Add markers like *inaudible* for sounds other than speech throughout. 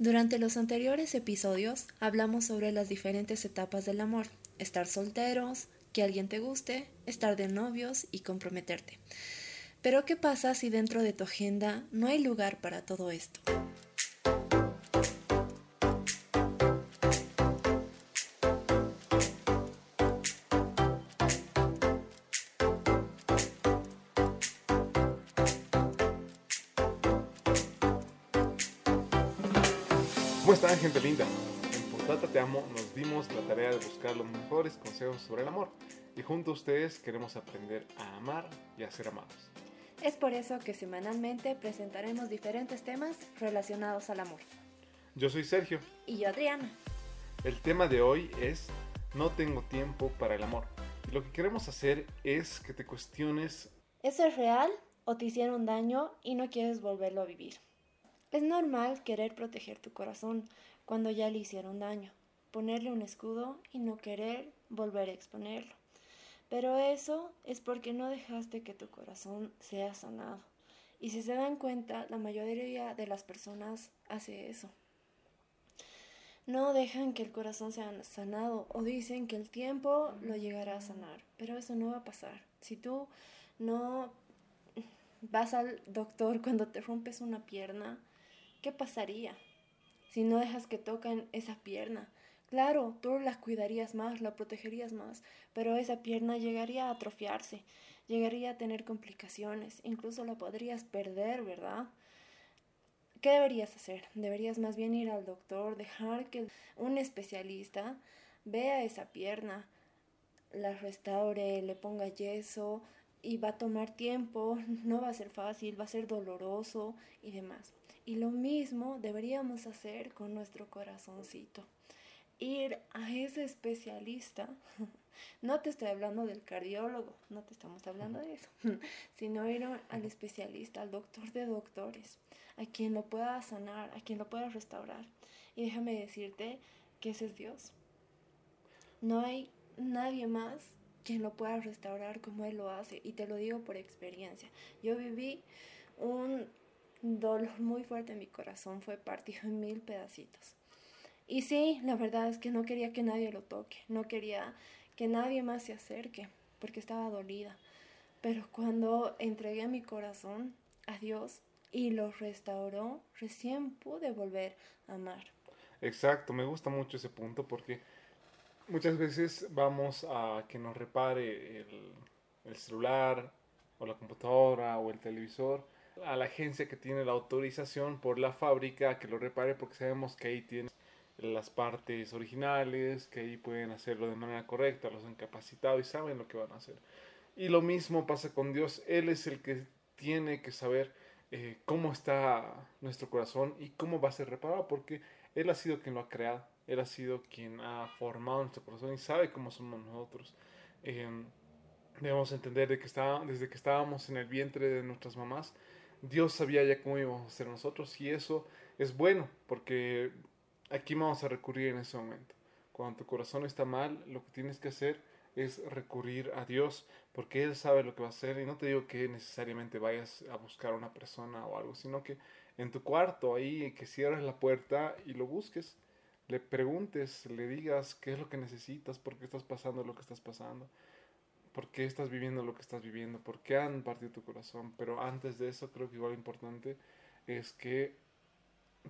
Durante los anteriores episodios hablamos sobre las diferentes etapas del amor, estar solteros, que alguien te guste, estar de novios y comprometerte. Pero ¿qué pasa si dentro de tu agenda no hay lugar para todo esto? ¿Cómo están, gente linda? En Postdata Te Amo nos dimos la tarea de buscar los mejores consejos sobre el amor y junto a ustedes queremos aprender a amar y a ser amados. Es por eso que semanalmente presentaremos diferentes temas relacionados al amor. Yo soy Sergio. Y yo Adriana. El tema de hoy es No tengo tiempo para el amor. Y lo que queremos hacer es que te cuestiones ¿Eso es real o te hicieron daño y no quieres volverlo a vivir? Es normal querer proteger tu corazón cuando ya le hicieron daño, ponerle un escudo y no querer volver a exponerlo. Pero eso es porque no dejaste que tu corazón sea sanado. Y si se dan cuenta, la mayoría de las personas hace eso. No dejan que el corazón sea sanado o dicen que el tiempo lo llegará a sanar, pero eso no va a pasar. Si tú no vas al doctor cuando te rompes una pierna, ¿qué pasaría si no dejas que toquen esa pierna? Claro, tú la cuidarías más, la protegerías más, pero esa pierna llegaría a atrofiarse, llegaría a tener complicaciones, incluso la podrías perder, ¿verdad? ¿Qué deberías hacer? Deberías más bien ir al doctor, dejar que un especialista vea esa pierna, la restaure, le ponga yeso y va a tomar tiempo, no va a ser fácil, va a ser doloroso y demás. Y lo mismo deberíamos hacer con nuestro corazoncito. Ir a ese especialista, *laughs* no te estoy hablando del cardiólogo, no te estamos hablando de eso, *laughs* sino ir al especialista, al doctor de doctores, a quien lo pueda sanar, a quien lo pueda restaurar. Y déjame decirte que ese es Dios. No hay nadie más quien lo pueda restaurar como Él lo hace. Y te lo digo por experiencia. Yo viví un dolor muy fuerte en mi corazón, fue partido en mil pedacitos. Y sí, la verdad es que no quería que nadie lo toque, no quería que nadie más se acerque, porque estaba dolida. Pero cuando entregué mi corazón a Dios y lo restauró, recién pude volver a amar. Exacto, me gusta mucho ese punto porque muchas veces vamos a que nos repare el, el celular o la computadora o el televisor a la agencia que tiene la autorización por la fábrica que lo repare porque sabemos que ahí tiene las partes originales, que ahí pueden hacerlo de manera correcta, los han capacitado y saben lo que van a hacer. Y lo mismo pasa con Dios, Él es el que tiene que saber eh, cómo está nuestro corazón y cómo va a ser reparado, porque Él ha sido quien lo ha creado, Él ha sido quien ha formado nuestro corazón y sabe cómo somos nosotros. Em, debemos entender de que está, desde que estábamos en el vientre de nuestras mamás, Dios sabía ya cómo íbamos a ser nosotros y eso es bueno porque aquí vamos a recurrir en ese momento. Cuando tu corazón está mal, lo que tienes que hacer es recurrir a Dios porque Él sabe lo que va a hacer y no te digo que necesariamente vayas a buscar a una persona o algo, sino que en tu cuarto ahí que cierres la puerta y lo busques, le preguntes, le digas qué es lo que necesitas, por qué estás pasando lo que estás pasando por qué estás viviendo lo que estás viviendo, por qué han partido tu corazón. Pero antes de eso, creo que igual importante es que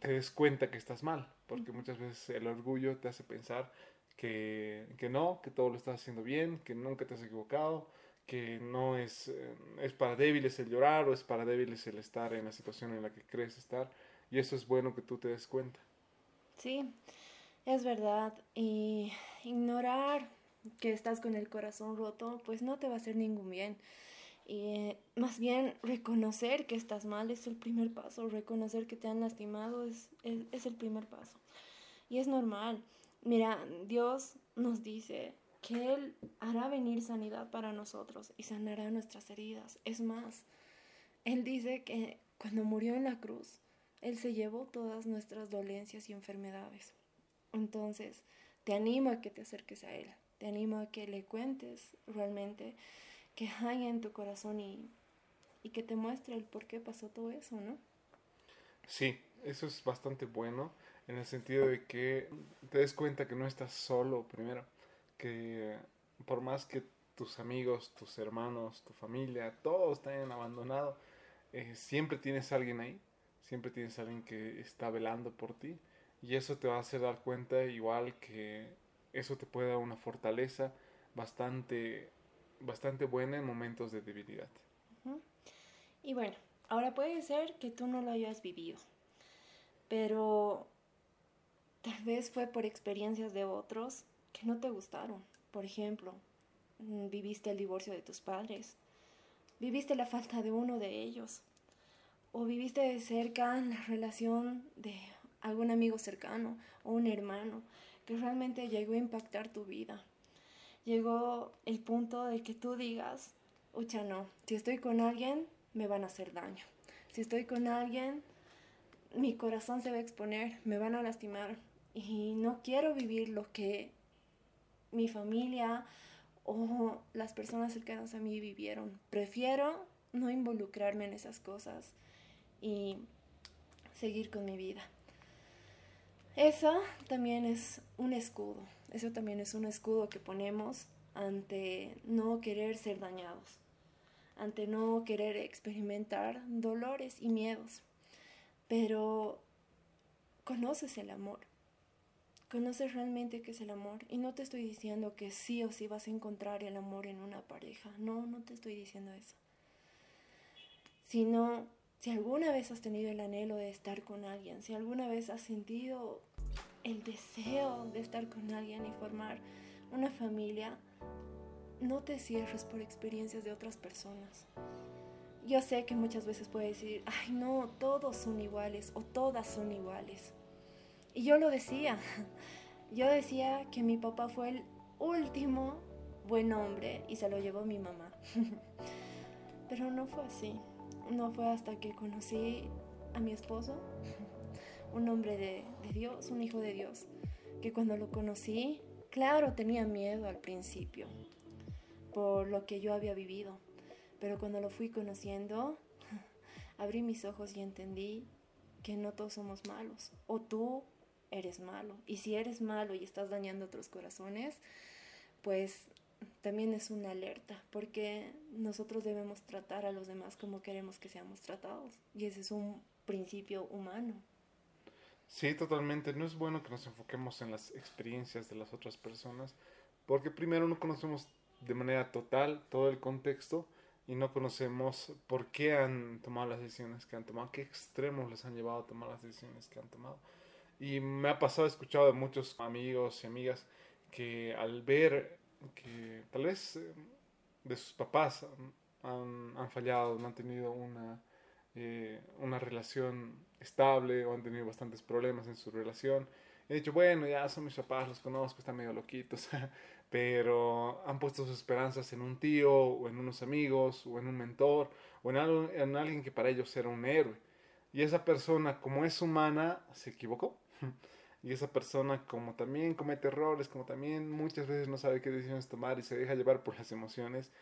te des cuenta que estás mal, porque muchas veces el orgullo te hace pensar que, que no, que todo lo estás haciendo bien, que nunca te has equivocado, que no es, eh, es para débiles el llorar o es para débiles el estar en la situación en la que crees estar. Y eso es bueno que tú te des cuenta. Sí, es verdad. Y ignorar que estás con el corazón roto, pues no te va a hacer ningún bien. Y más bien reconocer que estás mal es el primer paso, reconocer que te han lastimado es, es, el primer paso. Y es normal. Mira, Dios nos dice que Él hará venir sanidad para nosotros y sanará nuestras heridas. Es más, Él dice que cuando murió en la cruz, Él se llevó todas nuestras dolencias y enfermedades. Entonces, te animo a que te acerques a Él. Te animo a que le cuentes realmente que hay en tu corazón y, y que te muestre el por qué pasó todo eso, ¿no? Sí, eso es bastante bueno en el sentido de que te des cuenta que no estás solo primero, que por más que tus amigos, tus hermanos, tu familia, todos te hayan abandonado, eh, siempre tienes alguien ahí, siempre tienes alguien que está velando por ti y eso te va a hacer dar cuenta igual que eso te puede dar una fortaleza bastante, bastante buena en momentos de debilidad. Y bueno, ahora puede ser que tú no lo hayas vivido, pero tal vez fue por experiencias de otros que no te gustaron. Por ejemplo, mm, viviste el divorcio de tus padres, viviste la falta de uno de ellos, o viviste de cerca la relación de algún amigo cercano o un hermano que realmente llegó a impactar tu vida. Llegó el punto de que tú digas, ucha, no, si estoy con alguien, me van a hacer daño. Si estoy con alguien, mi corazón se va a exponer, me van a lastimar. Y no quiero vivir lo que mi familia o las personas cercanas a mí vivieron. Prefiero no involucrarme en esas cosas y seguir con mi vida. Eso también es un escudo, eso también es un escudo que ponemos ante no querer ser dañados, ante no querer experimentar dolores y miedos. Pero conoces el amor, conoces realmente qué es el amor. Y no te estoy diciendo que sí o sí vas a encontrar el amor en una pareja, no, no te estoy diciendo eso. Sino si alguna vez has tenido el anhelo de estar con alguien, si alguna vez has sentido el deseo de estar con alguien y formar una familia, no te cierres por experiencias de otras personas. Yo sé que muchas veces puedes decir, ay no, todos son iguales o todas son iguales. Y yo lo decía, *laughs* yo decía que mi papá fue el último buen hombre y se lo llevó mi mamá. *laughs* Pero no fue así no fue hasta que conocí a mi esposo, *laughs* un hombre de, Dios, un hijo de Dios, que cuando lo conocí, claro, tenía miedo al principio por lo que yo había vivido, pero cuando lo fui conociendo, *laughs* abrí mis ojos y entendí que no todos somos malos, o tú eres malo, y si eres malo y estás dañando otros corazones, pues también es una alerta, porque nosotros debemos tratar a los demás como queremos que seamos tratados. Y ese es un principio humano. Sí, totalmente. No es bueno que nos enfoquemos en las experiencias de las otras personas, porque primero no conocemos de manera total todo el contexto y no conocemos por qué han tomado las decisiones que han tomado, qué extremos les han llevado a tomar las decisiones que han tomado. Y me ha pasado, he escuchado de muchos amigos y amigas que al ver que tal vez eh, de sus papás han, han, fallado, han tenido una, eh, una relación estable o han tenido bastantes problemas en su relación. He dicho, bueno, ya son mis papás, los conozco, están medio loquitos, *laughs* pero han puesto sus esperanzas en un tío o en unos amigos o en un mentor o en, algo, en alguien que para ellos era un héroe. Y esa persona, como es humana, se equivocó. *laughs* y esa persona como también comete errores, como también muchas veces no sabe qué decisiones tomar y se deja llevar por las emociones,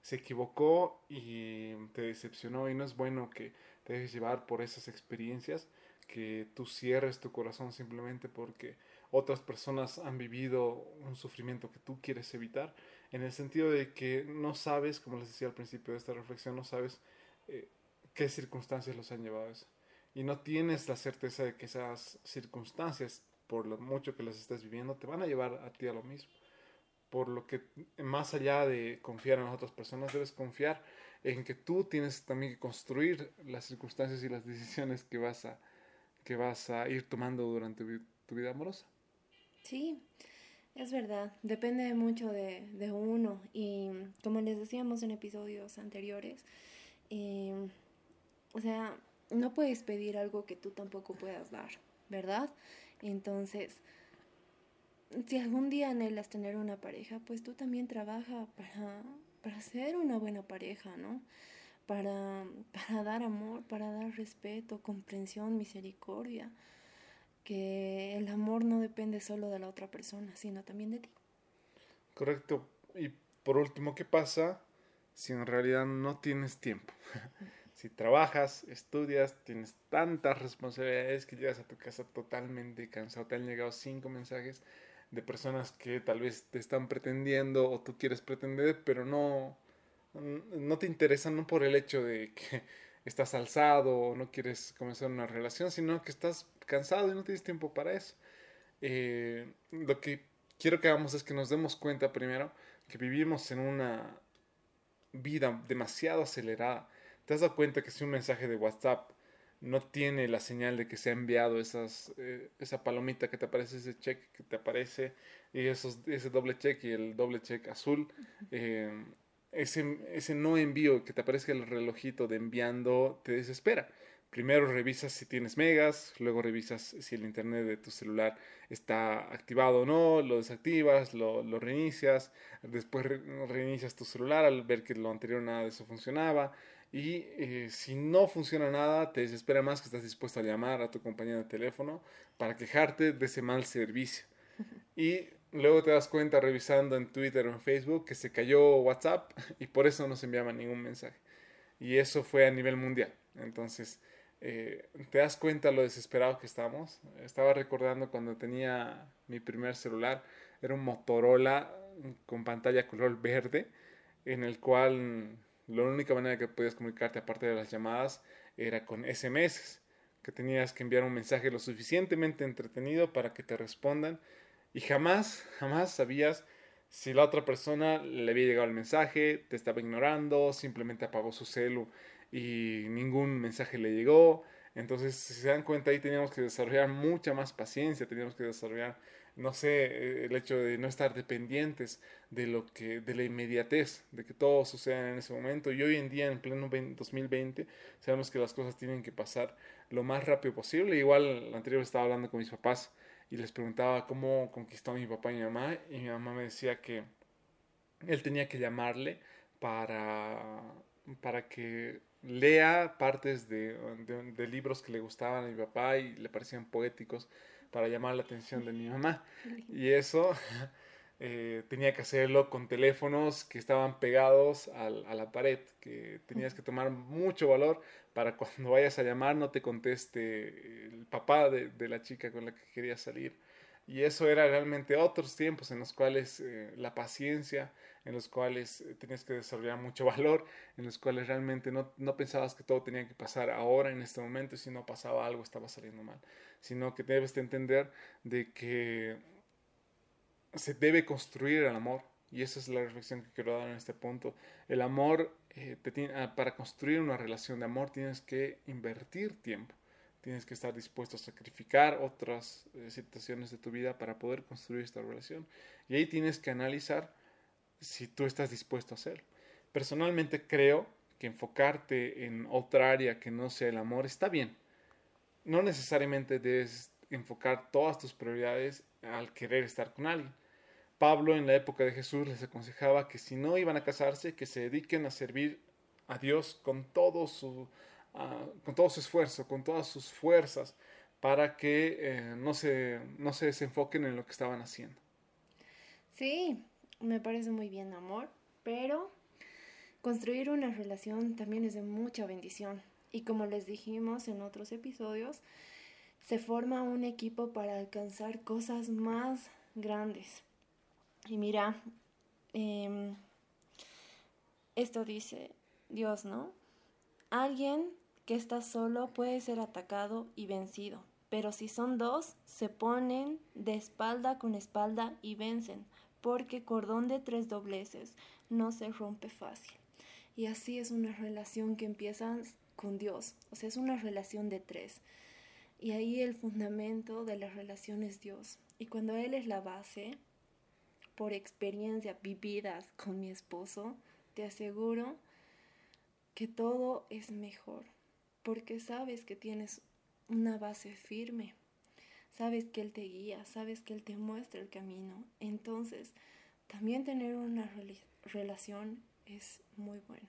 se equivocó y te decepcionó y no es bueno que te dejes llevar por esas experiencias, que tú cierres tu corazón simplemente porque otras personas han vivido un sufrimiento que tú quieres evitar, en el sentido de que no sabes, como les decía al principio de esta reflexión, no sabes eh, qué circunstancias los han llevado a eso y no tienes la certeza de que esas circunstancias, por lo mucho que las estés viviendo, te van a llevar a ti a lo mismo. Por lo que más allá de confiar en las otras personas, debes confiar en que tú tienes también que construir las circunstancias y las decisiones que vas a, que vas a ir tomando durante tu vida amorosa. Sí, es verdad, depende mucho de, de uno y como les decíamos en episodios anteriores, eh, o sea, no puedes pedir algo que tú tampoco puedas dar, ¿verdad? Entonces, si algún día anhelas tener una pareja, pues tú también trabaja para, para ser una buena pareja, ¿no? Para, para dar amor, para dar respeto, comprensión, misericordia. Que el amor no depende solo de la otra persona, sino también de ti. Correcto. Y por último, ¿qué pasa si en realidad no tienes tiempo? *laughs* Si trabajas, estudias, tienes tantas responsabilidades que llegas a tu casa totalmente cansado. Te han llegado cinco mensajes de personas que tal vez te están pretendiendo o tú quieres pretender, pero no, no te interesan no por el hecho de que *laughs* estás alzado o no quieres comenzar una relación, sino que estás cansado y no tienes tiempo para eso. Eh, lo que quiero que hagamos es que nos demos cuenta primero que vivimos en una vida demasiado acelerada. ¿Te has dado cuenta que si un mensaje de WhatsApp no tiene la señal de que se ha enviado esas, eh, esa palomita que te aparece, ese check que te aparece, y esos, ese doble check y el doble check azul, eh, ese, ese no envío que te aparezca el relojito de enviando te desespera. Primero revisas si tienes megas, luego revisas si el internet de tu celular está activado o no, lo desactivas, lo, lo reinicias, después reinicias tu celular al ver que lo anterior nada de eso funcionaba y eh, si no funciona nada te desespera más que estás dispuesto a llamar a tu compañía de teléfono para quejarte de ese mal servicio. *laughs* Y luego te das cuenta revisando en Twitter o en Facebook que se cayó WhatsApp *laughs* y por eso no se enviaba ningún mensaje. Y eso fue a nivel mundial. Entonces, eh, te das cuenta lo desesperado que estamos. Estaba recordando cuando tenía mi primer celular, era un Motorola con pantalla color verde, en el cual la única manera que podías comunicarte aparte de las llamadas era con SMS, que tenías que enviar un mensaje lo suficientemente entretenido para que te respondan y jamás, jamás sabías si la otra persona le había llegado el mensaje, te estaba ignorando, simplemente apagó su celu y ningún mensaje le llegó. Entonces, si se dan cuenta, ahí teníamos que desarrollar mucha más paciencia, teníamos que desarrollar, no sé, eh, el hecho de no estar dependientes de lo que, de la inmediatez, de que todo suceda en ese momento. Y hoy en día, en pleno 2020, sabemos que las cosas tienen que pasar lo más rápido posible. Igual, anterior estaba hablando con mis papás y les preguntaba cómo conquistó a mi papá y mi mamá y mi mamá me decía que él tenía que llamarle para, para que lea partes de, de, libros que le gustaban a mi papá y le parecían poéticos para llamar la atención de mi mamá. Y eso *laughs* eh, tenía que hacerlo con teléfonos que estaban pegados al, a la pared, que tenías que tomar mucho valor para *laughs* cuando vayas a llamar no te conteste el papá de, de la chica con la que querías salir. Y eso era realmente otros tiempos en los cuales eh, la paciencia, en los cuales eh, tenías que desarrollar mucho *laughs* valor, en los cuales realmente no, no, pensabas que todo tenía que pasar ahora, en este momento, y si no pasaba algo estaba saliendo mal, sino que debes de entender de que se debe construir el amor, y esa es la reflexión que quiero dar en este punto. El amor eh, Ah, para construir una relación de amor tienes que invertir tiempo. Tienes que estar dispuesto a sacrificar otras eh, situaciones de tu vida para poder construir esta relación. Y ahí tienes que analizar si tú estás dispuesto a hacerlo. Personalmente creo que enfocarte en otra área que no sea el amor está bien. No necesariamente debes enfocar todas tus prioridades al querer estar con alguien. Pablo en la época de Jesús les aconsejaba que si no iban a casarse, que se dediquen a servir a Dios con todo su, ah, con todo su esfuerzo, con todas sus fuerzas, para que eh, no, se, no se desenfoquen en lo que estaban haciendo. Sí, me parece muy bien, amor, pero construir una relación también es de mucha bendición. Y como les dijimos en otros episodios, se forma un equipo para alcanzar cosas más grandes. Y mira, em, esto dice Dios, ¿no? Alguien que está solo puede ser atacado y vencido, pero si son dos, se ponen de espalda con espalda y vencen, porque cordón de tres dobleces no se rompe fácil. Y así es una relación que empieza con Dios, o sea, es una relación de tres. Y ahí el fundamento de la relación es Dios. Y cuando Él es la base, por experiencia vividas con mi esposo, te aseguro que todo es mejor, porque sabes que tienes una base firme, sabes que Él te guía, sabes que Él te muestra el camino. Entonces, también tener una relación es muy bueno.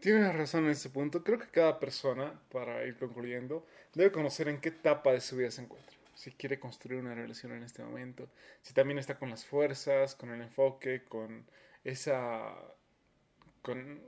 Tienes razón en ese punto. Creo que cada persona, para ir concluyendo, debe conocer en qué etapa de su vida se encuentra si quiere construir una relación en este momento, si también está con las fuerzas, con el enfoque, con esa, con,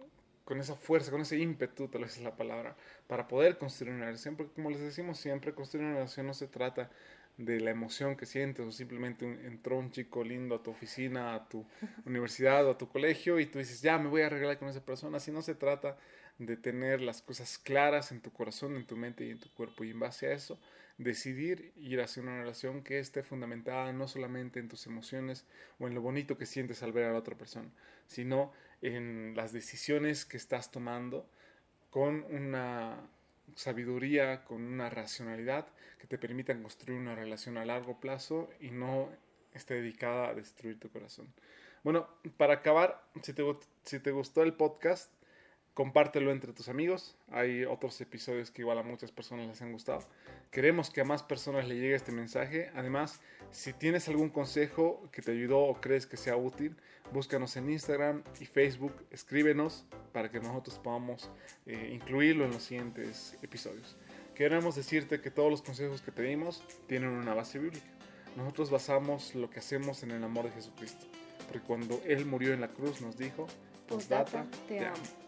con esa fuerza, con ese ímpetu, tal vez es la palabra, para poder construir una relación, porque como les decimos siempre, construir una relación no se trata de la emoción que sientes o simplemente entró un chico lindo a tu oficina, a tu *laughs* universidad o a tu colegio y tú dices, ya me voy a arreglar con esa persona, si no se trata de tener las cosas claras en tu corazón, en tu mente y en tu cuerpo y en base a eso decidir ir hacia una relación que esté fundamentada no solamente en tus emociones o en lo bonito que sientes al ver a la otra persona, sino en las decisiones que estás tomando con una sabiduría, con una racionalidad que te permitan construir una relación a largo plazo y no esté dedicada a destruir tu corazón. Bueno, para acabar, si te, si te gustó el podcast, compártelo entre tus amigos. Hay otros episodios que igual a muchas personas les han gustado. Queremos que a más personas le llegue este mensaje. Además, si tienes algún consejo que te ayudó o crees que sea útil, búscanos en Instagram y Facebook, escríbenos para que nosotros podamos eh, incluirlo en los siguientes episodios. Queremos decirte que todos los consejos que te dimos tienen una base bíblica. Nosotros basamos lo que hacemos en el amor de Jesucristo. Porque cuando Él murió en la cruz nos dijo, postdata, te amo.